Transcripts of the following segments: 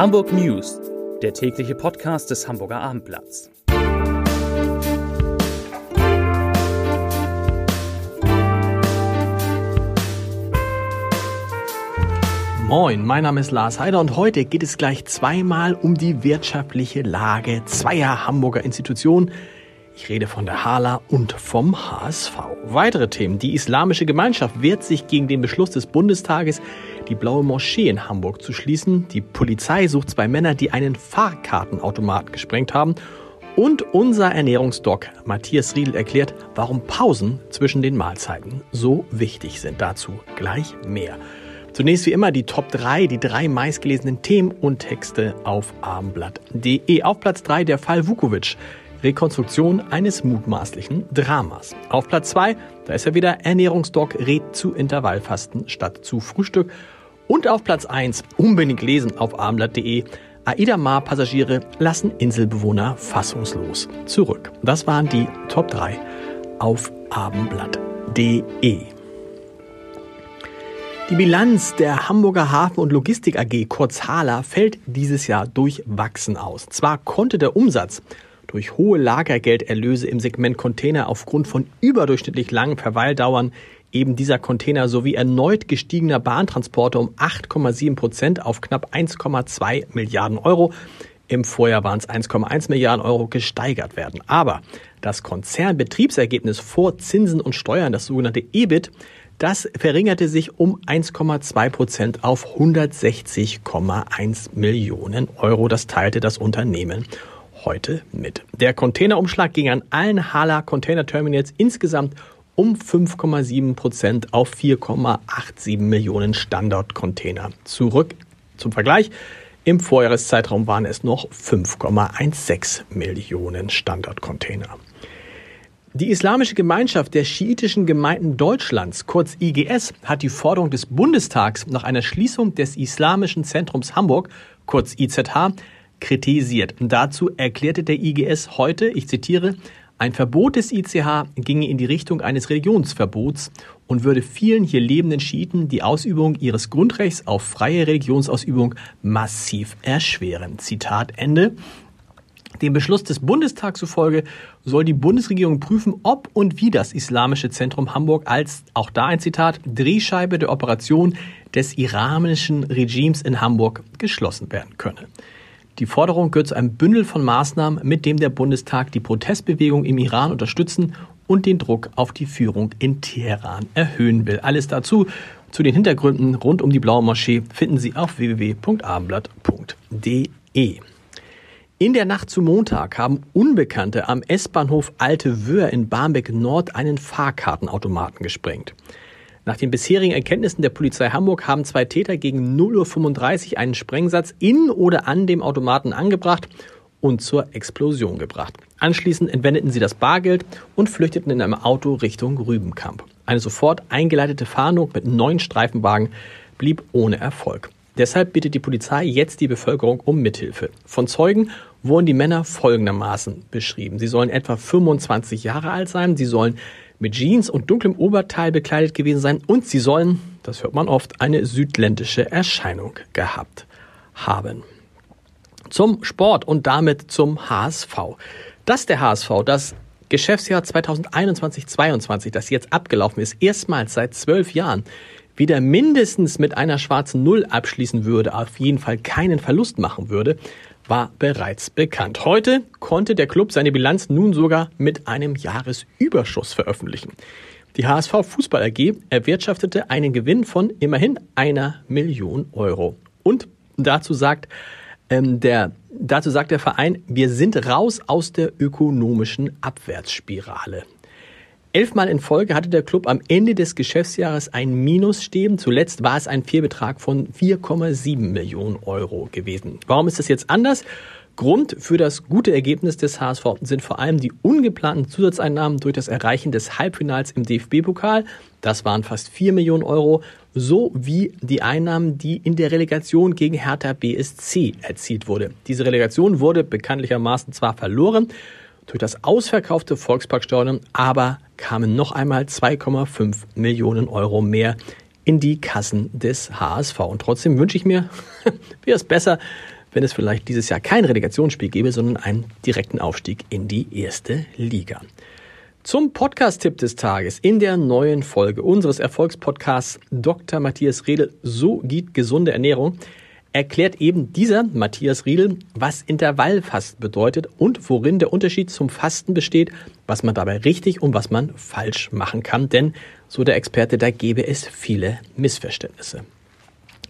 Hamburg News, der tägliche Podcast des Hamburger Abendblatts. Moin, mein Name ist Lars Heider und heute geht es gleich zweimal um die wirtschaftliche Lage zweier Hamburger Institutionen. Ich rede von der Hala und vom HSV. Weitere Themen. Die islamische Gemeinschaft wehrt sich gegen den Beschluss des Bundestages, die Blaue Moschee in Hamburg zu schließen. Die Polizei sucht zwei Männer, die einen Fahrkartenautomaten gesprengt haben. Und unser Ernährungsdoc Matthias Riedel erklärt, warum Pausen zwischen den Mahlzeiten so wichtig sind. Dazu gleich mehr. Zunächst wie immer die Top 3, die drei meistgelesenen Themen und Texte auf abendblatt.de. Auf Platz 3 der Fall Vukovic. Rekonstruktion eines mutmaßlichen Dramas. Auf Platz 2, da ist er wieder, Ernährungsdoc rät zu Intervallfasten statt zu Frühstück. Und auf Platz 1, unbedingt lesen auf abendblatt.de, Aida Mar Passagiere lassen Inselbewohner fassungslos zurück. Das waren die Top 3 auf abendblatt.de. Die Bilanz der Hamburger Hafen- und Logistik AG, kurz HALA, fällt dieses Jahr durchwachsen aus. Zwar konnte der Umsatz durch hohe Lagergelderlöse im Segment Container aufgrund von überdurchschnittlich langen Verweildauern eben dieser Container sowie erneut gestiegener Bahntransporte um 8,7 Prozent auf knapp 1,2 Milliarden Euro. Im Vorjahr waren es 1,1 Milliarden Euro gesteigert werden. Aber das Konzernbetriebsergebnis vor Zinsen und Steuern, das sogenannte EBIT, das verringerte sich um 1,2 Prozent auf 160,1 Millionen Euro. Das teilte das Unternehmen heute mit. Der Containerumschlag ging an allen Hala Container Terminals insgesamt um 5,7 Prozent auf 4,87 Millionen Standardcontainer zurück. Zum Vergleich, im Vorjahreszeitraum waren es noch 5,16 Millionen Standardcontainer. Die Islamische Gemeinschaft der schiitischen Gemeinden Deutschlands, kurz IGS, hat die Forderung des Bundestags nach einer Schließung des Islamischen Zentrums Hamburg, kurz IZH, kritisiert. Dazu erklärte der IGS heute, ich zitiere, ein Verbot des ICH ginge in die Richtung eines Religionsverbots und würde vielen hier lebenden Schiiten die Ausübung ihres Grundrechts auf freie Religionsausübung massiv erschweren. Zitat Ende. Dem Beschluss des Bundestags zufolge soll die Bundesregierung prüfen, ob und wie das Islamische Zentrum Hamburg als, auch da ein Zitat, Drehscheibe der Operation des iranischen Regimes in Hamburg geschlossen werden könne. Die Forderung gehört zu einem Bündel von Maßnahmen, mit dem der Bundestag die Protestbewegung im Iran unterstützen und den Druck auf die Führung in Teheran erhöhen will. Alles dazu zu den Hintergründen rund um die Blaue Moschee finden Sie auf www.abendblatt.de. In der Nacht zu Montag haben Unbekannte am S-Bahnhof Alte Wöhr in Barmbek Nord einen Fahrkartenautomaten gesprengt. Nach den bisherigen Erkenntnissen der Polizei Hamburg haben zwei Täter gegen 0.35 Uhr einen Sprengsatz in oder an dem Automaten angebracht und zur Explosion gebracht. Anschließend entwendeten sie das Bargeld und flüchteten in einem Auto Richtung Rübenkamp. Eine sofort eingeleitete Fahndung mit neun Streifenwagen blieb ohne Erfolg. Deshalb bittet die Polizei jetzt die Bevölkerung um Mithilfe. Von Zeugen wurden die Männer folgendermaßen beschrieben. Sie sollen etwa 25 Jahre alt sein, sie sollen mit Jeans und dunklem Oberteil bekleidet gewesen sein und sie sollen, das hört man oft, eine südländische Erscheinung gehabt haben. Zum Sport und damit zum HSV. Dass der HSV das Geschäftsjahr 2021-22, das jetzt abgelaufen ist, erstmals seit zwölf Jahren wieder mindestens mit einer schwarzen Null abschließen würde, auf jeden Fall keinen Verlust machen würde, war bereits bekannt. Heute konnte der Club seine Bilanz nun sogar mit einem Jahresüberschuss veröffentlichen. Die HSV Fußball AG erwirtschaftete einen Gewinn von immerhin einer Million Euro. Und dazu sagt ähm, der dazu sagt der Verein, wir sind raus aus der ökonomischen Abwärtsspirale. Elfmal in Folge hatte der Club am Ende des Geschäftsjahres ein Minus stehen. Zuletzt war es ein Fehlbetrag von 4,7 Millionen Euro gewesen. Warum ist das jetzt anders? Grund für das gute Ergebnis des HSV sind vor allem die ungeplanten Zusatzeinnahmen durch das Erreichen des Halbfinals im DFB-Pokal. Das waren fast 4 Millionen Euro, sowie die Einnahmen, die in der Relegation gegen Hertha BSC erzielt wurde. Diese Relegation wurde bekanntlichermaßen zwar verloren, durch das ausverkaufte Volksparkstadion aber kamen noch einmal 2,5 Millionen Euro mehr in die Kassen des HSV. Und trotzdem wünsche ich mir, wäre es besser, wenn es vielleicht dieses Jahr kein Relegationsspiel gäbe, sondern einen direkten Aufstieg in die erste Liga. Zum Podcast-Tipp des Tages in der neuen Folge unseres Erfolgspodcasts Dr. Matthias Redel, So geht gesunde Ernährung, erklärt eben dieser Matthias Riedel, was Intervallfasten bedeutet und worin der Unterschied zum Fasten besteht, was man dabei richtig und was man falsch machen kann. Denn, so der Experte, da gäbe es viele Missverständnisse.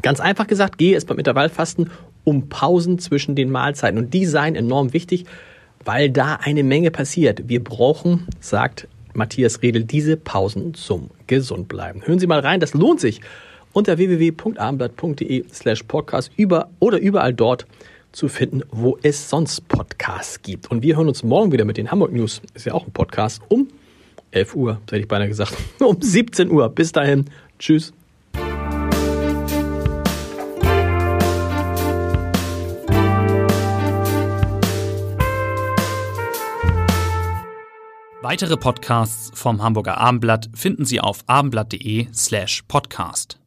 Ganz einfach gesagt, gehe es beim Intervallfasten um Pausen zwischen den Mahlzeiten. Und die seien enorm wichtig, weil da eine Menge passiert. Wir brauchen, sagt Matthias Redel, diese Pausen zum Gesundbleiben. Hören Sie mal rein, das lohnt sich. Unter www.abendblatt.de slash podcast über oder überall dort zu finden, wo es sonst Podcasts gibt. Und wir hören uns morgen wieder mit den Hamburg News. Ist ja auch ein Podcast um 11 Uhr, hätte ich beinahe gesagt. Um 17 Uhr. Bis dahin. Tschüss. Weitere Podcasts vom Hamburger Abendblatt finden Sie auf abendblatt.de slash podcast.